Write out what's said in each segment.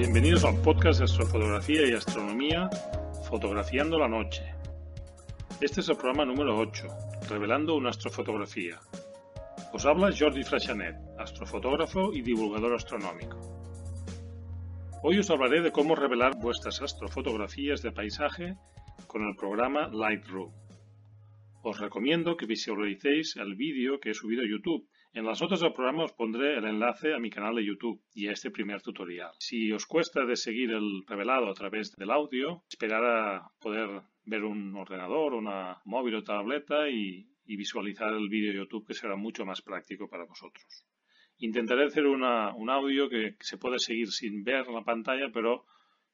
bienvenidos al podcast de astrofotografía y astronomía Fotografiando la Noche. Este es el programa número 8, Revelando una astrofotografía. Os habla Jordi Freixanet, astrofotógrafo y divulgador astronómico. Hoy os hablaré de cómo revelar vuestras astrofotografías de paisaje con el programa Lightroom. Os recomiendo que visualicéis el vídeo que he subido a YouTube en las notas del programa os pondré el enlace a mi canal de YouTube y a este primer tutorial. Si os cuesta de seguir el revelado a través del audio, esperar a poder ver un ordenador, una móvil o tableta y, y visualizar el vídeo de YouTube que será mucho más práctico para vosotros. Intentaré hacer una, un audio que se puede seguir sin ver la pantalla, pero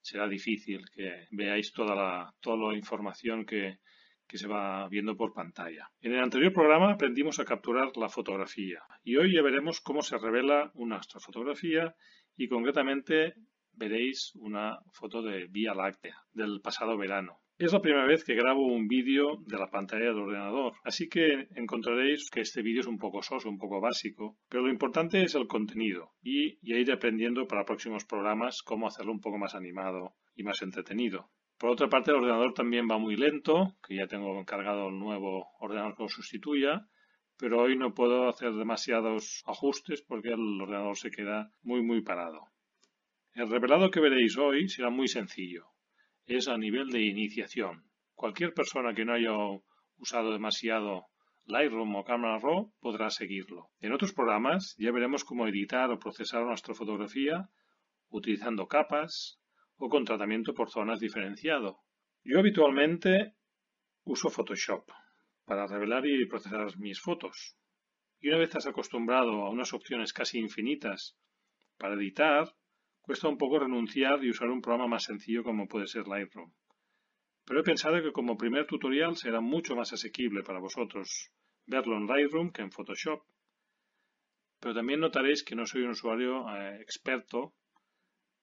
será difícil que veáis toda la, toda la información que, que se va viendo por pantalla. En el anterior programa aprendimos a capturar la fotografía y hoy ya veremos cómo se revela una astrofotografía y concretamente veréis una foto de Vía Láctea del pasado verano. Es la primera vez que grabo un vídeo de la pantalla del ordenador, así que encontraréis que este vídeo es un poco soso, un poco básico, pero lo importante es el contenido y ya iré aprendiendo para próximos programas cómo hacerlo un poco más animado y más entretenido. Por otra parte, el ordenador también va muy lento, que ya tengo encargado el nuevo ordenador que lo sustituya, pero hoy no puedo hacer demasiados ajustes porque el ordenador se queda muy muy parado. El revelado que veréis hoy será muy sencillo. Es a nivel de iniciación. Cualquier persona que no haya usado demasiado Lightroom o Camera Raw podrá seguirlo. En otros programas ya veremos cómo editar o procesar una astrofotografía utilizando capas, o con tratamiento por zonas diferenciado. Yo habitualmente uso Photoshop para revelar y procesar mis fotos. Y una vez estás acostumbrado a unas opciones casi infinitas para editar, cuesta un poco renunciar y usar un programa más sencillo como puede ser Lightroom. Pero he pensado que como primer tutorial será mucho más asequible para vosotros verlo en Lightroom que en Photoshop. Pero también notaréis que no soy un usuario eh, experto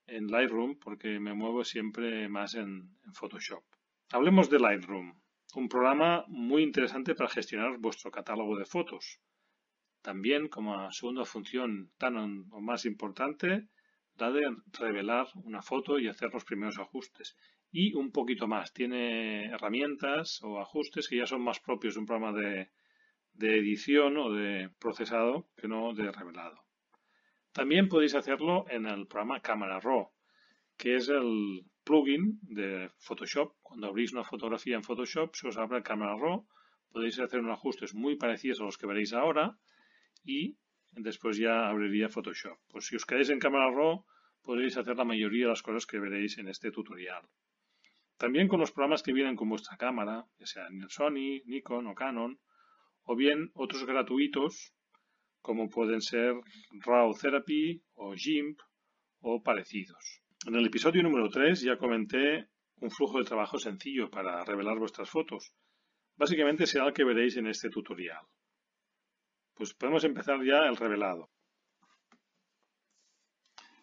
en Lightroom porque me muevo siempre más en, Photoshop. Hablemos de Lightroom, un programa muy interesante para gestionar vuestro catálogo de fotos. También como segunda función tan o más importante, la de revelar una foto y hacer los primeros ajustes. Y un poquito más, tiene herramientas o ajustes que ya son más propios de un programa de edición o de procesado que no de revelado. También podéis hacerlo en el programa Camera Raw, que es el plugin de Photoshop. Cuando abrís una fotografía en Photoshop, se os abre Camera Raw. Podéis hacer unos ajustes muy parecidos a los que veréis ahora y después ya abriría Photoshop. Pues si os quedáis en Camera Raw, podréis hacer la mayoría de las cosas que veréis en este tutorial. También con los programas que vienen con vuestra cámara, ya sean Sony, Nikon o Canon, o bien otros gratuitos como pueden ser RAW Therapy o GIMP o parecidos. En el episodio número 3 ya comenté un flujo de trabajo sencillo para revelar vuestras fotos. Básicamente será el que veréis en este tutorial. Pues podemos empezar ya el revelado.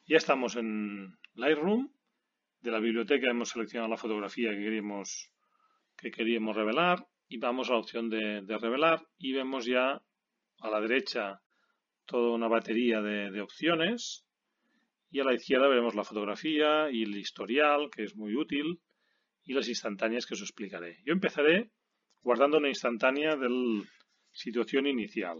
Ya estamos en Lightroom. De la biblioteca hemos seleccionado la fotografía que queríamos, que queríamos revelar y vamos a la opción de, de revelar y vemos ya a la derecha toda una batería de, de, opciones y a la izquierda veremos la fotografía y el historial, que es muy útil, y las instantáneas que os explicaré. Yo empezaré guardando una instantánea de la situación inicial.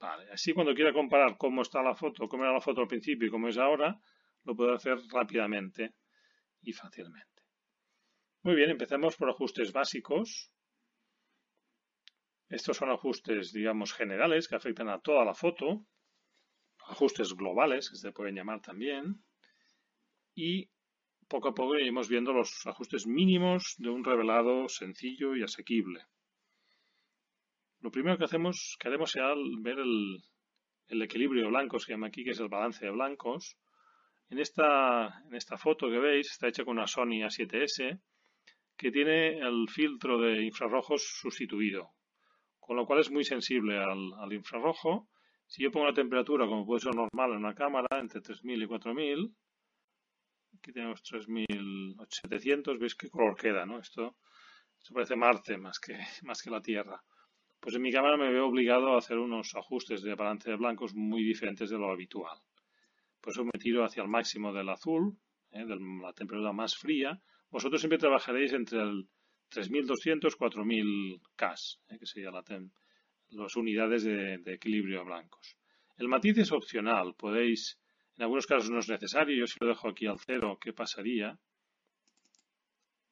Vale, así cuando quiera comparar cómo está la foto, cómo era la foto al principio y cómo es ahora, lo puedo hacer rápidamente y fácilmente. Muy bien, empecemos por ajustes básicos. Estos son ajustes, digamos, generales que afectan a toda la foto, ajustes globales que se pueden llamar también, y poco a poco iremos viendo los ajustes mínimos de un revelado sencillo y asequible. Lo primero que hacemos, que haremos será ver el, equilibrio de blancos, que llama aquí, que es el balance de blancos. En esta, en esta foto que veis está hecha con una Sony A7S que tiene el filtro de infrarrojos sustituido, con lo cual es muy sensible al, infrarrojo. Si yo pongo la temperatura como puede ser normal en una cámara, entre 3000 y 4000, aquí tenemos 3700, veis qué color queda, ¿no? Esto, esto parece Marte más que, más que la Tierra. Pues en mi cámara me veo obligado a hacer unos ajustes de balance de blancos muy diferentes de lo habitual. Por eso me tiro hacia el máximo del azul, ¿eh? de la temperatura más fría. Vosotros siempre trabajaréis entre el 3200 4000 K, ¿eh? que sería la las unidades de, de equilibrio blancos. El matiz es opcional, podéis, en algunos casos no es necesario, yo si lo dejo aquí al cero, ¿qué pasaría?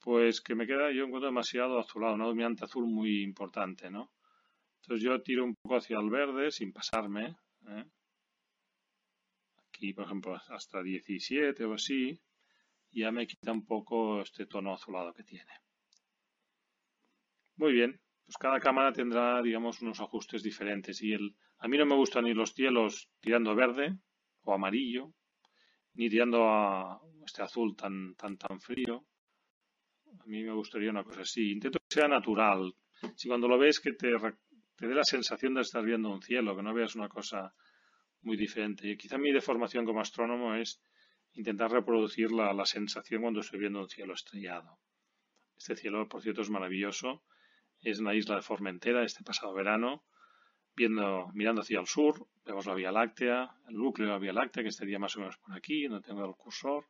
Pues que me queda, yo encuentro demasiado azulado, una dominante azul muy importante, ¿no? Entonces yo tiro un poco hacia el verde sin pasarme. ¿eh? Aquí, por ejemplo, hasta 17 o así. Ya me quita un poco este tono azulado que tiene. Muy bien. Pues cada cámara tendrá, digamos, unos ajustes diferentes. Y el, a mí no me gustan ni los cielos tirando verde o amarillo, ni tirando a este azul tan, tan, tan frío. A mí me gustaría una cosa así. Intento que sea natural. Si cuando lo ves que te te dé la sensación de estar viendo un cielo, que no veas una cosa muy diferente. Y quizá mi deformación como astrónomo es intentar reproducir la, la sensación cuando estoy viendo un cielo estrellado. Este cielo, por cierto, es maravilloso. Es en la isla de Formentera este pasado verano. Viendo, mirando hacia el sur, vemos la Vía Láctea, el núcleo de la Vía Láctea, que estaría más o menos por aquí, donde tengo el cursor.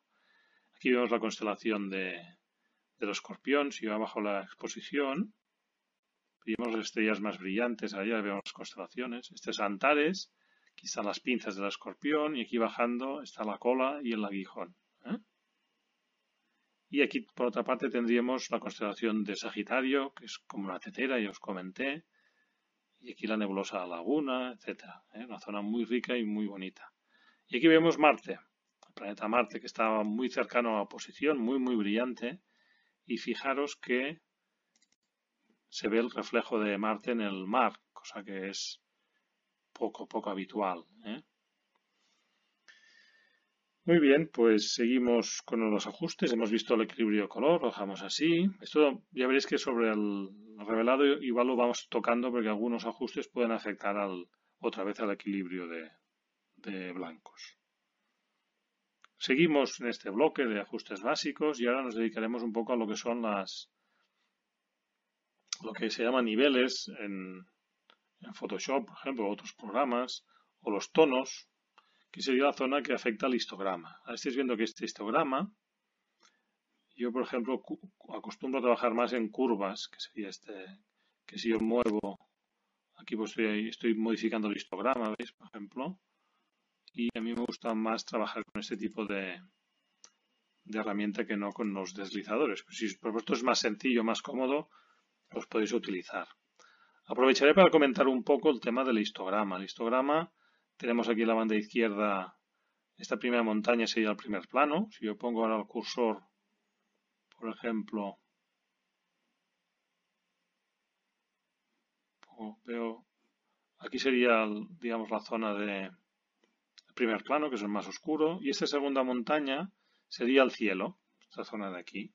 Aquí vemos la constelación de, del escorpión, si va bajo la exposición. Vemos las estrellas más brillantes, allá vemos las constelaciones. Este es Antares, aquí están las pinzas del escorpión y aquí bajando está la cola y el aguijón. Y aquí por otra parte tendríamos la constelación de Sagitario, que es como una tetera, ya os comenté. Y aquí la nebulosa laguna, etc. ¿eh? Una zona muy rica y muy bonita. Y aquí vemos Marte, el planeta Marte, que estaba muy cercano a la posición, muy, muy brillante. Y fijaros que se ve el reflejo de Marte en el mar, cosa que es poco, poco habitual. ¿eh? Muy bien, pues seguimos con los ajustes. Hemos visto el equilibrio de color, lo dejamos así. Esto ya veréis que sobre el revelado igual lo vamos tocando porque algunos ajustes pueden afectar al, otra vez al equilibrio de, de blancos. Seguimos en este bloque de ajustes básicos y ahora nos dedicaremos un poco a lo que son las, lo que se llama niveles en, Photoshop, por ejemplo, otros programas, o los tonos, que sería la zona que afecta al histograma. Ahora estáis viendo que este histograma, yo por ejemplo acostumbro a trabajar más en curvas, que sería este, que si yo muevo, aquí pues estoy, modificando el histograma, ¿veis? Por ejemplo, y a mí me gusta más trabajar con este tipo de, de herramienta que no con los deslizadores. Pues si por supuesto es más sencillo, más cómodo, los podéis utilizar. Aprovecharé para comentar un poco el tema del histograma. El histograma, tenemos aquí la banda izquierda, esta primera montaña sería el primer plano. Si yo pongo ahora el cursor, por ejemplo, veo, aquí sería, digamos, la zona de primer plano, que es el más oscuro, y esta segunda montaña sería el cielo, esta zona de aquí.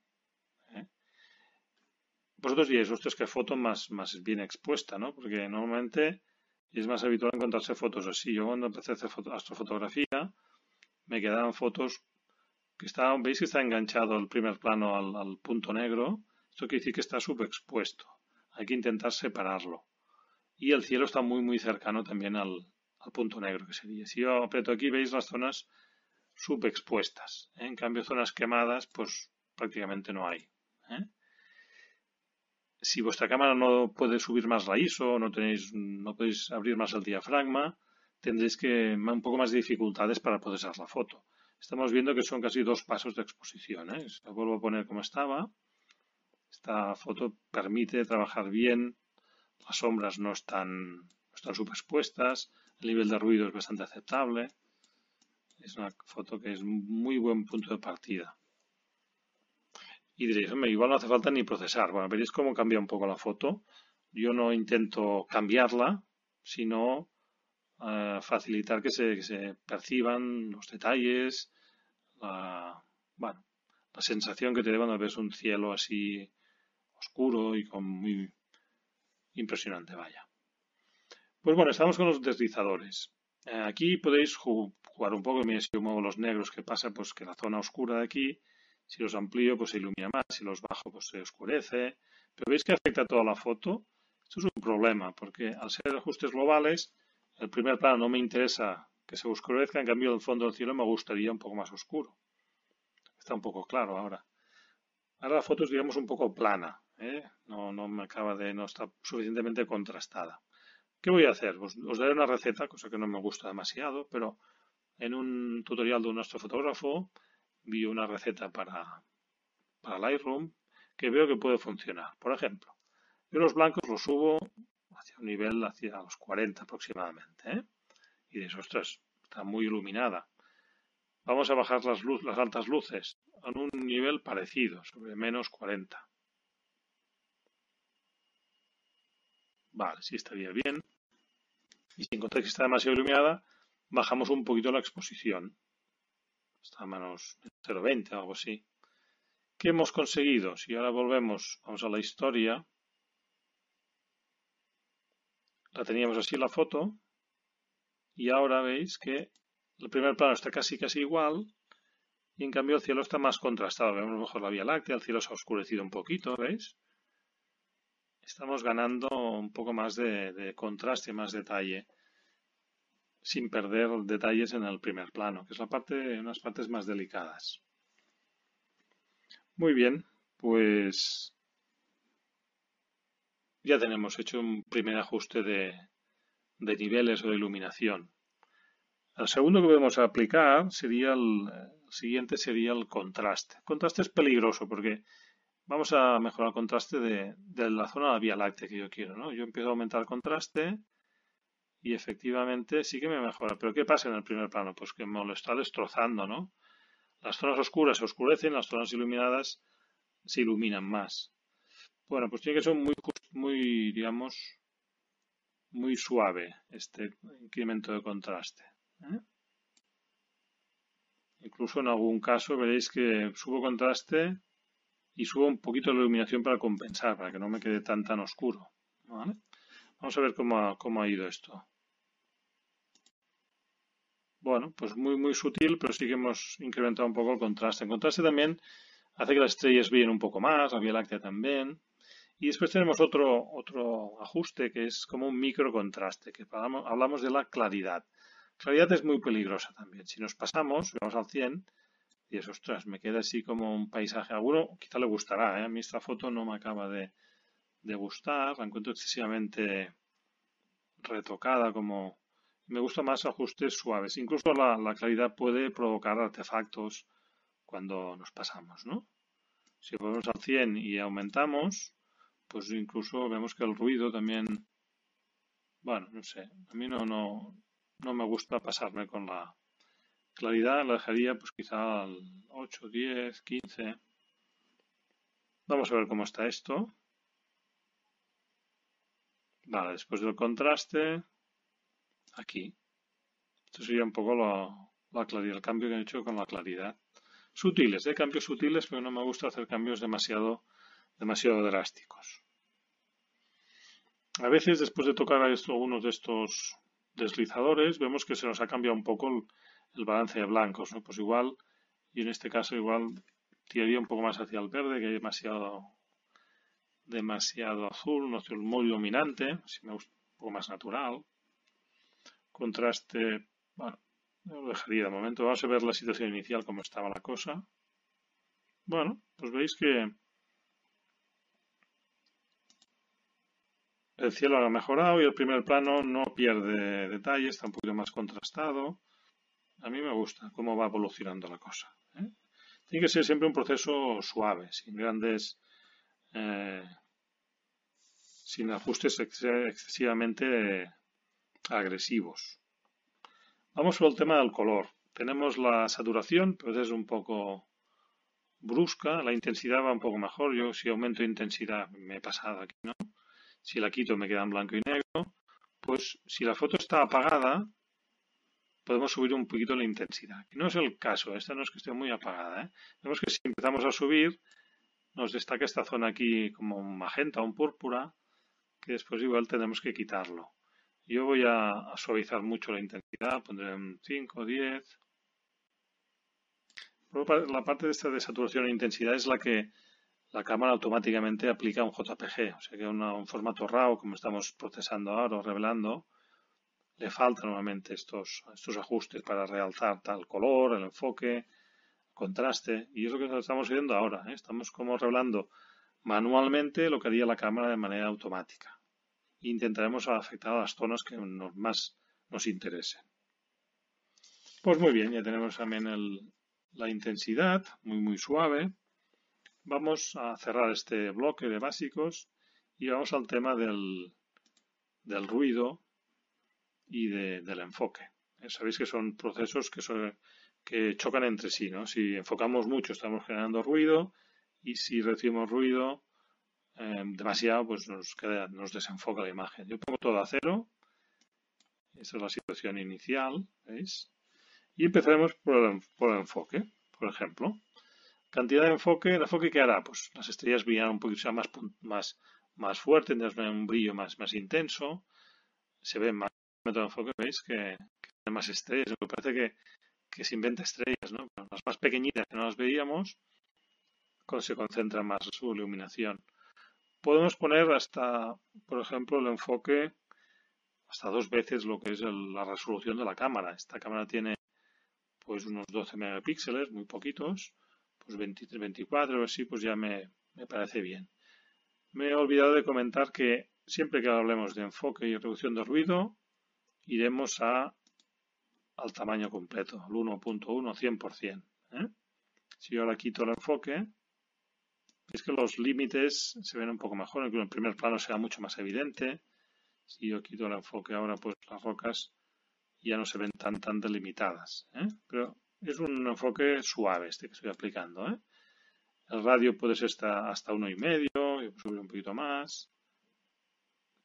Vosotros diréis, ostras, qué foto más, más bien expuesta, ¿no? Porque normalmente es más habitual encontrarse fotos así. Yo cuando empecé a hacer astrofotografía, me quedaban fotos que estaban, veis que está enganchado el primer plano al, punto negro. Esto quiere decir que está subexpuesto. Hay que intentar separarlo. Y el cielo está muy, muy cercano también al, punto negro, que sería. Si yo aprieto aquí, veis las zonas subexpuestas. ¿eh? En cambio, zonas quemadas, pues prácticamente no hay. ¿eh? Si vuestra cámara no puede subir más la ISO, no tenéis, no podéis abrir más el diafragma, tendréis que un poco más de dificultades para poder hacer la foto. Estamos viendo que son casi dos pasos de exposición. ¿eh? Vuelvo a poner como estaba. Esta foto permite trabajar bien, las sombras no están, no están superpuestas, el nivel de ruido es bastante aceptable. Es una foto que es muy buen punto de partida. Y diréis, hombre, igual no hace falta ni procesar. Bueno, veréis cómo cambia un poco la foto. Yo no intento cambiarla, sino eh, facilitar que se, perciban los detalles, la, bueno, la sensación que te da cuando ves un cielo así oscuro y con muy impresionante, vaya. Pues bueno, estamos con los deslizadores. Eh, aquí podéis jugar un poco, mira, si yo muevo los negros, que pasa? Pues que la zona oscura de aquí, si los amplío, pues se ilumina más, si los bajo, pues se oscurece. Pero veis que afecta toda la foto. Esto es un problema, porque al ser ajustes globales, el primer plano no me interesa que se oscurezca, en cambio el fondo del cielo me gustaría un poco más oscuro. Está un poco claro ahora. Ahora la foto es, digamos, un poco plana. ¿eh? No, me acaba de, no está suficientemente contrastada. ¿Qué voy a hacer? Os, daré una receta, cosa que no me gusta demasiado, pero en un tutorial de nuestro fotógrafo vi una receta para, para Lightroom que veo que puede funcionar. Por ejemplo, yo los blancos los subo hacia un nivel hacia los 40 aproximadamente. ¿eh? Y de esos tres está muy iluminada. Vamos a bajar las, luz, las altas luces a un nivel parecido, sobre menos 40. Vale, sí estaría bien. Y si encontráis que está demasiado iluminada, bajamos un poquito la exposición. Está a menos 0,20 o algo así. ¿Qué hemos conseguido? Si ahora volvemos, vamos a la historia. La teníamos así la foto. Y ahora veis que el primer plano está casi casi igual. Y en cambio el cielo está más contrastado. Vemos mejor la Vía Láctea, el cielo se ha oscurecido un poquito, ¿veis? estamos ganando un poco más de, contraste, más detalle, sin perder detalles en el primer plano, que es la parte, unas partes más delicadas. Muy bien, pues ya tenemos hecho un primer ajuste de, niveles o de iluminación. El segundo que podemos aplicar sería el, el, siguiente sería el contraste. El contraste es peligroso porque vamos a mejorar el contraste de, la zona de la Vía Láctea que yo quiero, ¿no? Yo empiezo a aumentar el contraste y efectivamente sí que me mejora. Pero ¿qué pasa en el primer plano? Pues que me lo está destrozando, ¿no? Las zonas oscuras se oscurecen, las zonas iluminadas se iluminan más. Bueno, pues tiene que ser muy, muy digamos, muy suave este incremento de contraste. ¿eh? Incluso en algún caso veréis que subo contraste y subo un poquito la iluminación para compensar, para que no me quede tan tan oscuro. Vamos a ver cómo ha, cómo ha ido esto. Bueno, pues muy muy sutil, pero sí que hemos incrementado un poco el contraste. El contraste también hace que las estrellas brillen un poco más, la Vía Láctea también. Y después tenemos otro, otro ajuste que es como un micro contraste, que hablamos, de la claridad. Claridad es muy peligrosa también. Si nos pasamos, vamos al 100, y eso, ostras, me queda así como un paisaje. A alguno quizá le gustará, ¿eh? A mí esta foto no me acaba de, gustar, la encuentro excesivamente retocada, como... Me gusta más ajustes suaves. Incluso la, la claridad puede provocar artefactos cuando nos pasamos, ¿no? Si ponemos al 100 y aumentamos, pues incluso vemos que el ruido también, bueno, no sé, a mí no, no, no me gusta pasarme con la, Claridad la dejaría pues quizá al 8, 10, 15. Vamos a ver cómo está esto. Vale, después del contraste, aquí. Esto sería un poco la, claridad, el cambio que he hecho con la claridad. Sutiles, de ¿eh? cambios sutiles, pero no me gusta hacer cambios demasiado, demasiado drásticos. A veces, después de tocar algunos de estos deslizadores, vemos que se nos ha cambiado un poco el, el balance de blancos, ¿no? Pues igual, y en este caso igual tiraría un poco más hacia el verde, que hay demasiado demasiado azul, no azul muy dominante, si me gusta un poco más natural. Contraste, bueno, lo dejaría de momento. Vamos a ver la situación inicial, cómo estaba la cosa. Bueno, pues veis que el cielo ha mejorado y el primer plano no pierde detalles, está un poquito más contrastado a mí me gusta cómo va evolucionando la cosa. ¿eh? Tiene que ser siempre un proceso suave, sin grandes, eh, sin ajustes excesivamente agresivos. Vamos por el tema del color. Tenemos la saturación, pues es un poco brusca, la intensidad va un poco mejor. Yo si aumento intensidad me he pasado aquí, ¿no? Si la quito me queda en blanco y negro. Pues si la foto está apagada, podemos subir un poquito la intensidad. No es el caso, esta no es que esté muy apagada. ¿eh? Vemos que si empezamos a subir, nos destaca esta zona aquí como un magenta, un púrpura, que después igual tenemos que quitarlo. Yo voy a, suavizar mucho la intensidad, pondré un 5, 10. La parte de esta de saturación e intensidad es la que la cámara automáticamente aplica un JPG, o sea que un formato RAW, como estamos procesando ahora o revelando, le faltan nuevamente estos, estos ajustes para realzar tal color, el enfoque, contraste, y es lo que estamos viendo ahora. ¿eh? Estamos como revelando manualmente lo que haría la cámara de manera automática. Intentaremos afectar a las zonas que más nos interesen. Pues muy bien, ya tenemos también la intensidad, muy muy suave. Vamos a cerrar este bloque de básicos y vamos al tema del, del ruido y del enfoque. Eh, sabéis que son procesos que, que chocan entre sí. ¿no? Si enfocamos mucho estamos generando ruido y si recibimos ruido eh, demasiado pues nos, queda, nos desenfoca la imagen. Yo pongo todo a cero. Esa es la situación inicial. ¿veis? Y empezaremos por el, por el enfoque. Por ejemplo, cantidad de enfoque. ¿El enfoque qué hará? Pues las estrellas brillarán un poquito más, más, más fuerte, tendrán un brillo más, más intenso. Se ve más de enfoque, veis que, que más estrellas. Me parece que, que, se inventa estrellas, ¿no? las más pequeñitas que no las veíamos, se concentra más su iluminación. Podemos poner hasta, por ejemplo, el enfoque hasta dos veces lo que es la resolución de la cámara. Esta cámara tiene pues unos 12 megapíxeles, muy poquitos, pues 23, 24, así pues ya me, me parece bien. Me he olvidado de comentar que siempre que hablemos de enfoque y reducción de ruido, iremos a, al tamaño completo, al 1.1 100%. ¿eh? Si yo ahora quito el enfoque, es que los límites se ven un poco mejor, en el primer plano será mucho más evidente. Si yo quito el enfoque ahora, pues las rocas ya no se ven tan, tan delimitadas. ¿eh? Pero es un enfoque suave este que estoy aplicando. ¿eh? El radio puede ser hasta, hasta uno y medio, un poquito más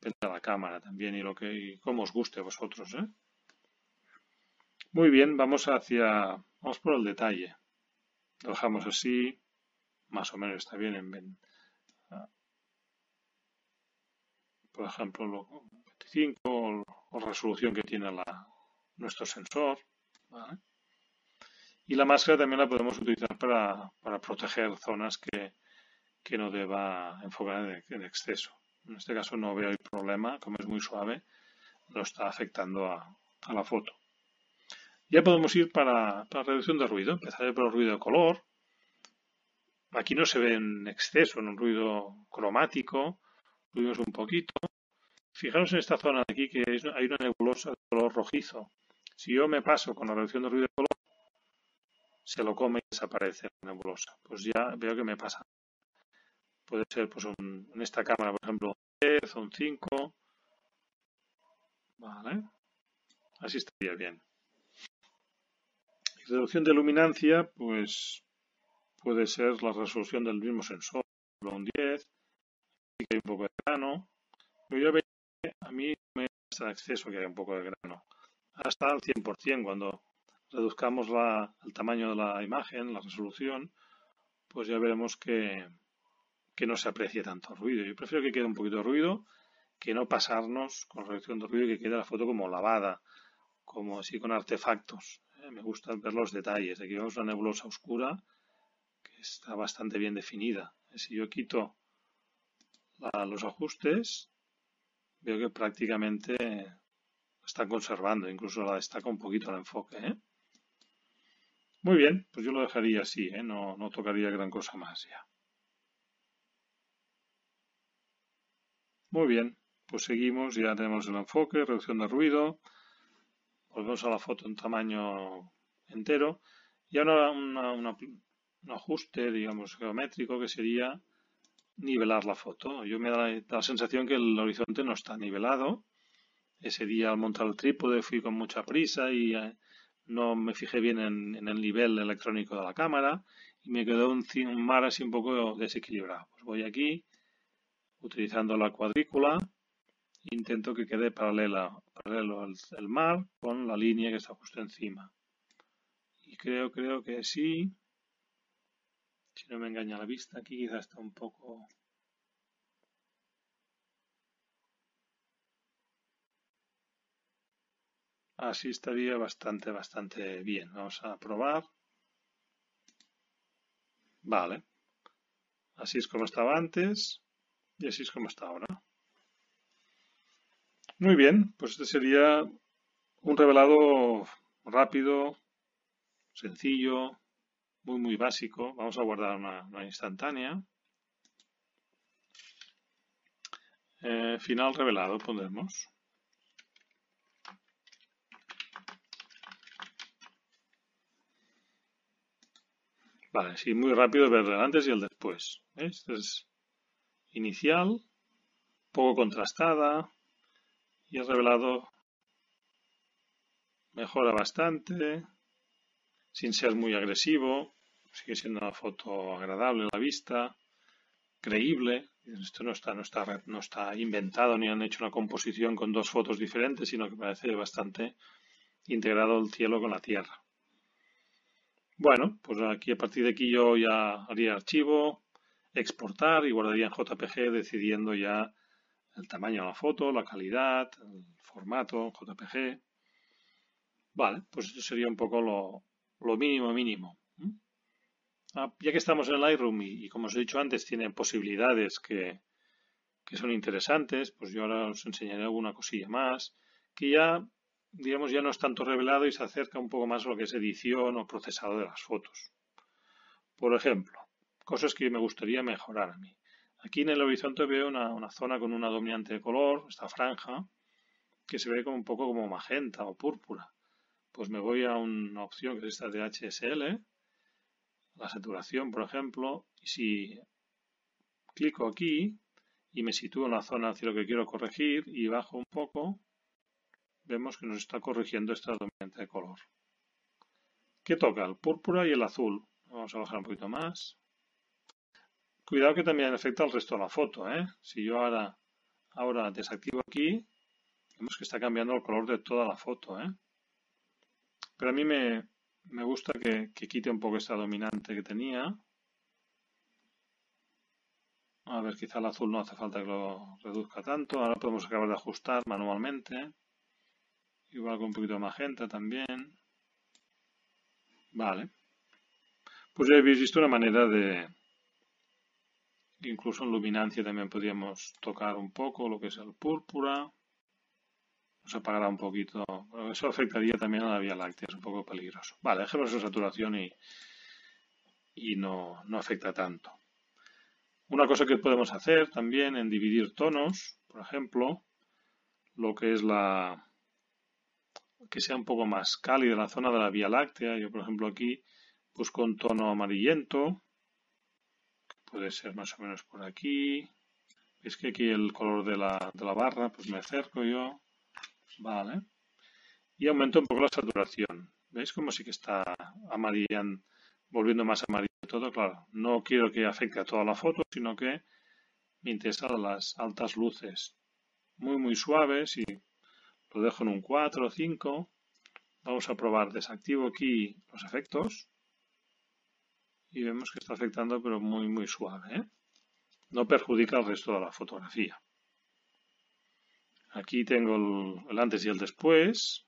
depende de la cámara también y lo que y cómo os guste a vosotros. ¿eh? Muy bien, vamos hacia, vamos por el detalle. Lo dejamos así, más o menos está bien en, ah, por ejemplo, lo 25 o, resolución que tiene nuestro sensor. Y la máscara también la podemos utilizar para, proteger zonas que, que no deba enfocar en exceso. En este caso no veo el problema, como es muy suave, no está afectando a, la foto. Ya podemos ir para, la reducción de ruido. Empezaré por el ruido de color. Aquí no se ve en exceso, en un ruido cromático. Subimos un poquito. Fijaros en esta zona de aquí que hay una nebulosa de color rojizo. Si yo me paso con la reducción de ruido de color, se lo come y desaparece la nebulosa. Pues ya veo que me pasa puede ser pues un, en esta cámara, por ejemplo, un 10 o un 5. Vale. Así estaría bien. Reducción de luminancia, pues puede ser la resolución del mismo sensor, un 10, que hay un poco de grano. Pero yo veo que a mí me da acceso que hay un poco de grano. Hasta al 100%, cuando reduzcamos la, el tamaño de la imagen, la resolución, pues ya veremos que, que no se aprecie tanto ruido. Yo prefiero que quede un poquito de ruido que no pasarnos con reducción de ruido y que quede la foto como lavada, como así con artefactos. Eh, me gusta ver los detalles. Aquí vemos una nebulosa oscura que está bastante bien definida. Eh, si yo quito los ajustes, veo que prácticamente está conservando, incluso la destaca un poquito el enfoque. ¿eh? Muy bien, pues yo lo dejaría así, no, no tocaría gran cosa más ya. Muy bien, pues seguimos, ya tenemos el enfoque, reducción de ruido, volvemos a la foto en tamaño entero y ahora un ajuste, digamos, geométrico que sería nivelar la foto. Yo me da la, sensación que el horizonte no está nivelado. Ese día al montar el trípode fui con mucha prisa y eh, no me fijé bien en, el nivel electrónico de la cámara y me quedó un, un mar así un poco desequilibrado. Pues voy aquí utilizando la cuadrícula intento que quede paralela, paralelo al el mar con la línea que está justo encima. Y creo, creo que sí. Si no me engaña la vista, aquí quizás está un poco... Así estaría bastante, bastante bien. Vamos a probar. Vale. Así es como estaba antes y así es como está ahora. Muy bien, pues este sería un revelado rápido, sencillo, muy muy básico. Vamos a guardar una, instantánea. Eh, final revelado pondremos. Vale, sí, muy rápido ver el antes y el después. Este es inicial, poco contrastada y el revelado mejora bastante, sin ser muy agresivo, sigue siendo una foto agradable a la vista, creíble. Esto no está, no está, no está inventado ni han hecho una composición con dos fotos diferentes, sino que parece bastante integrado el cielo con la tierra. Bueno, pues aquí a partir de aquí yo ya haría archivo, exportar y guardaría en JPG decidiendo ya el tamaño de la foto, la calidad, el formato, JPG. Vale, pues eso sería un poco lo, mínimo mínimo. Ah, ya que estamos en Lightroom y, como os he dicho antes, tiene posibilidades que, que son interesantes, pues yo ahora os enseñaré alguna cosilla más, que ya digamos, ya no es tanto revelado y se acerca un poco más a lo que es edición o procesado de las fotos. Por ejemplo, cosas que me gustaría mejorar a mí. Aquí en el horizonte veo una, zona con una dominante de color, esta franja, que se ve como un poco como magenta o púrpura. Pues me voy a una opción que es esta de HSL, la saturación, por ejemplo, y si clico aquí y me sitúo en la zona hacia lo que quiero corregir y bajo un poco, vemos que nos está corrigiendo esta dominante de color. ¿Qué toca? El púrpura y el azul. Vamos a bajar un poquito más. Cuidado que también afecta al resto de la foto. ¿eh? Si yo ahora, ahora desactivo aquí, vemos que está cambiando el color de toda la foto. ¿eh? Pero a mí me, gusta que, que, quite un poco esta dominante que tenía. A ver, quizá el azul no hace falta que lo reduzca tanto. Ahora podemos acabar de ajustar manualmente. Igual con un poquito de magenta también. Vale. Pues ya habéis visto una manera de... Incluso en luminancia también podríamos tocar un poco lo que es el púrpura. Nos apagará un poquito. Eso afectaría también a la Vía Láctea, es un poco peligroso. Vale, dejemos esa saturación y, y no, no afecta tanto. Una cosa que podemos hacer también en dividir tonos, por ejemplo, lo que es la, que sea un poco más cálida la zona de la Vía Láctea. Yo, por ejemplo, aquí busco un tono amarillento, puede ser más o menos por aquí. Es que aquí el color de la, de la barra, pues me acerco yo. Vale. Y aumento un poco la saturación. ¿Veis como sí que está amarillando, volviendo más amarillo todo? Claro, no quiero que afecte a toda la foto, sino que me interesan las altas luces muy muy suaves y lo dejo en un 4 o 5. Vamos a probar, desactivo aquí los efectos. Y vemos que está afectando, pero muy, muy suave. ¿eh? No perjudica el resto de la fotografía. Aquí tengo el, antes y el después.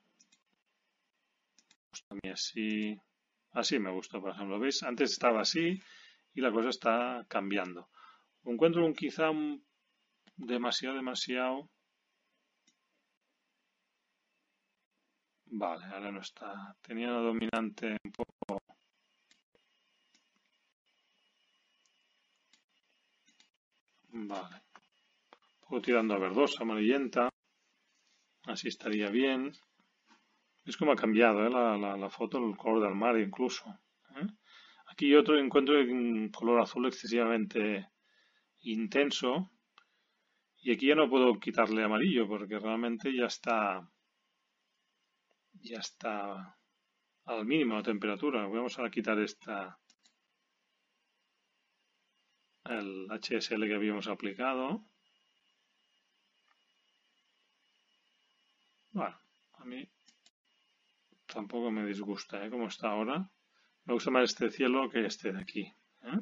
Así. Así me gusta, por ejemplo. ¿Veis? Antes estaba así y la cosa está cambiando. Encuentro un quizá demasiado, demasiado Vale, ahora no está. Tenía una dominante un poco... Vale. Un poco tirando a verdosa, amarillenta. Así estaría bien. Es como ha cambiado ¿eh? la, foto, el color del mar incluso. ¿eh? Aquí otro encuentro un color azul excesivamente intenso. Y aquí ya no puedo quitarle amarillo porque realmente ya está ya está al mínimo la temperatura. Vamos a quitar esta el HSL que habíamos aplicado. Bueno, tampoco me disgusta, ¿eh? Como está ahora. Me gusta más este cielo que este de aquí. ¿eh?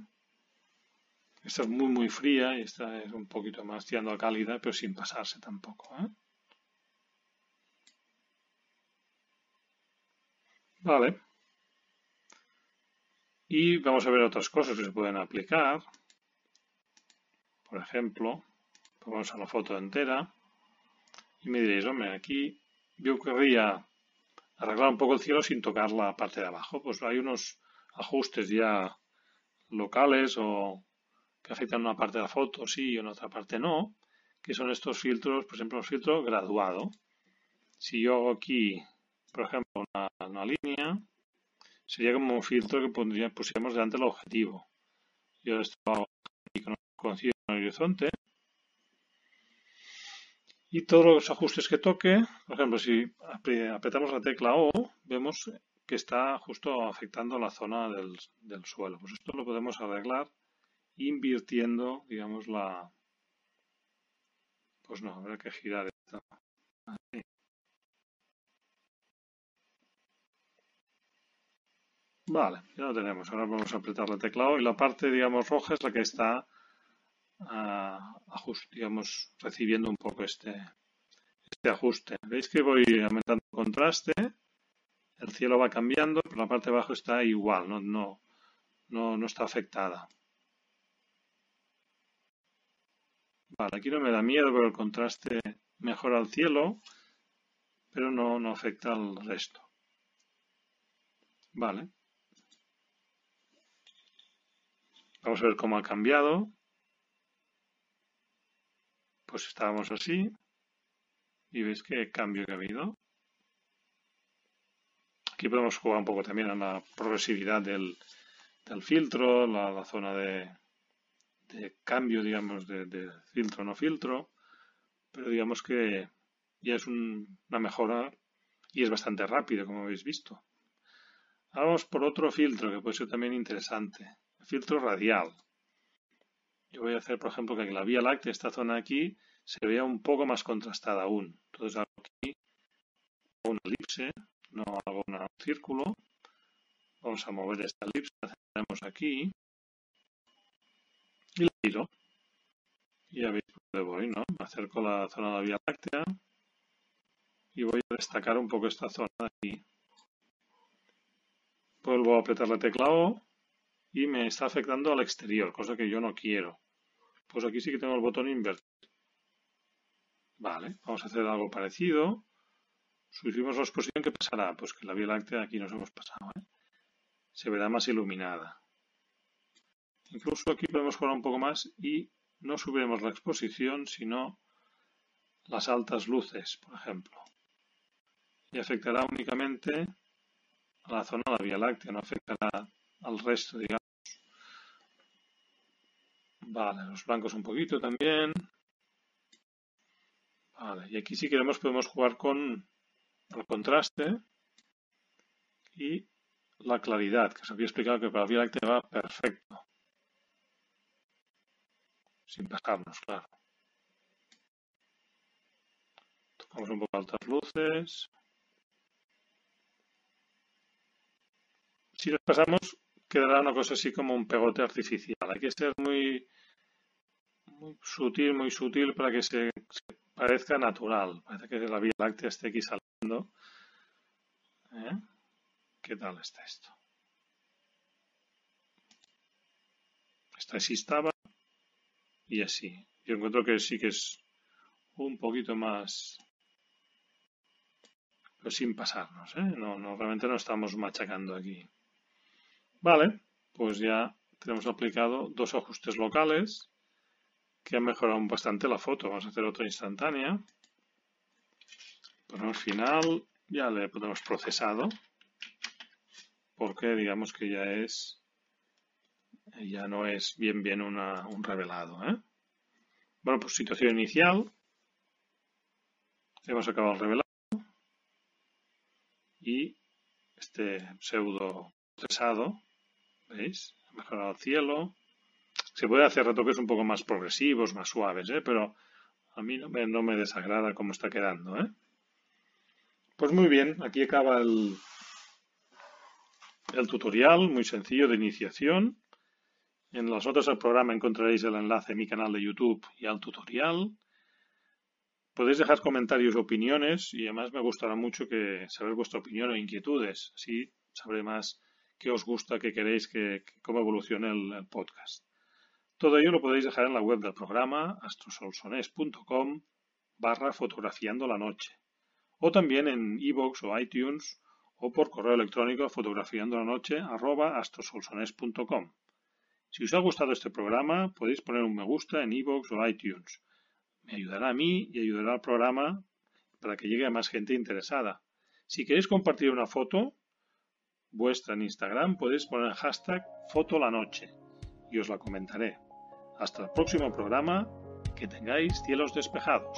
Esta es muy, muy fría y esta es un poquito más tirando a cálida, pero sin pasarse tampoco. ¿eh? Vale. Y vamos a ver otras cosas que se pueden aplicar. Por ejemplo, vamos a la foto entera y me diréis, hombre, aquí yo querría arreglar un poco el cielo sin tocar la parte de abajo. Pues hay unos ajustes ya locales o que afectan una parte de la foto sí y en otra parte no, que son estos filtros, por ejemplo, el filtro graduado. Si yo hago aquí, por ejemplo, una, línea, sería como un filtro que pondría, pusiéramos delante del objetivo. Yo esto hago aquí con el horizonte y todos los ajustes que toque, por ejemplo, si apretamos la tecla O, vemos que está justo afectando la zona del, suelo. Pues esto lo podemos arreglar invirtiendo, digamos, la... Pues no, habrá que girar esto. Vale, ya lo tenemos. Ahora vamos a apretar la tecla O y la parte, digamos, roja es la que está digamos, recibiendo un poco este, este ajuste. Veis que voy aumentando el contraste, el cielo va cambiando, pero la parte de abajo está igual, no, no, no, no está afectada. Vale, aquí no me da miedo, pero el contraste mejora el cielo, pero no, no afecta al resto. Vale. Vamos a ver cómo ha cambiado pues estábamos así y veis qué cambio que ha habido. Aquí podemos jugar un poco también a la progresividad del, filtro, la, zona de, cambio, digamos, de, filtro no filtro, pero digamos que ya es una mejora y es bastante rápido, como habéis visto. Ahora vamos por otro filtro que puede ser también interesante, el filtro radial. Yo voy a hacer, por ejemplo, que la Vía Láctea, esta zona aquí, se vea un poco más contrastada aún. Entonces hago aquí una elipse, no hago un círculo. Vamos a mover esta elipse, la tenemos aquí y la giro. Y ya veis dónde voy, ¿no? Me acerco a la zona de la Vía Láctea y voy a destacar un poco esta zona de aquí. Vuelvo a apretar la tecla O y me está afectando al exterior, cosa que yo no quiero. Pues aquí sí que tengo el botón invertido. Vale, vamos a hacer algo parecido. Subimos la exposición, ¿qué pasará? Pues que la Vía Láctea aquí nos hemos pasado. ¿eh? Se verá más iluminada. Incluso aquí podemos jugar un poco más y no subiremos la exposición, sino las altas luces, por ejemplo. Y afectará únicamente a la zona de la Vía Láctea, no afectará al resto, digamos. Vale, los blancos un poquito también. Vale, y aquí si queremos podemos jugar con el contraste y la claridad, que os había explicado que para Vía va perfecto. Sin pasarnos, claro. Tocamos un poco altas luces. Si nos pasamos, quedará una cosa así como un pegote artificial. Hay que ser muy muy sutil, muy sutil para que se, parezca natural. Parece que la Vía Láctea esté aquí saliendo. ¿Eh? ¿Qué tal está esto? Esta así estaba y así. Yo encuentro que sí que es un poquito más pero sin pasarnos, ¿eh? No, no, realmente no estamos machacando aquí. Vale, pues ya tenemos aplicado dos ajustes locales que ha mejorado bastante la foto. Vamos a hacer otra instantánea. Ponemos final, ya le ponemos procesado, porque digamos que ya es, ya no es bien bien un revelado. ¿eh? Bueno, pues situación inicial. Hemos acabado el revelado. Y este pseudo procesado, ¿veis? Mejorado el cielo, se puede hacer retoques un poco más progresivos, más suaves, ¿eh? pero a mí no me, desagrada cómo está quedando. ¿eh? Pues muy bien, aquí acaba el, el tutorial muy sencillo de iniciación. En las notas del programa encontraréis el enlace a mi canal de YouTube y al tutorial. Podéis dejar comentarios opiniones y además me gustará mucho que saber vuestra opinión o inquietudes. Así sabré más qué os gusta, qué queréis, que, cómo evolucione el, podcast. Todo ello lo podéis dejar en la web del programa astrosolsones.com barra fotografiando la noche o también en iVoox o iTunes o por correo electrónico fotografiando la noche arroba astrosolsones.com. Si os ha gustado este programa podéis poner un me gusta en iVoox o iTunes. Me ayudará a mí y ayudará al programa para que llegue a más gente interesada. Si queréis compartir una foto, vuestra en Instagram podéis poner el hashtag fotolanoche y os la comentaré. Hasta el próximo programa, que tengáis cielos despejados.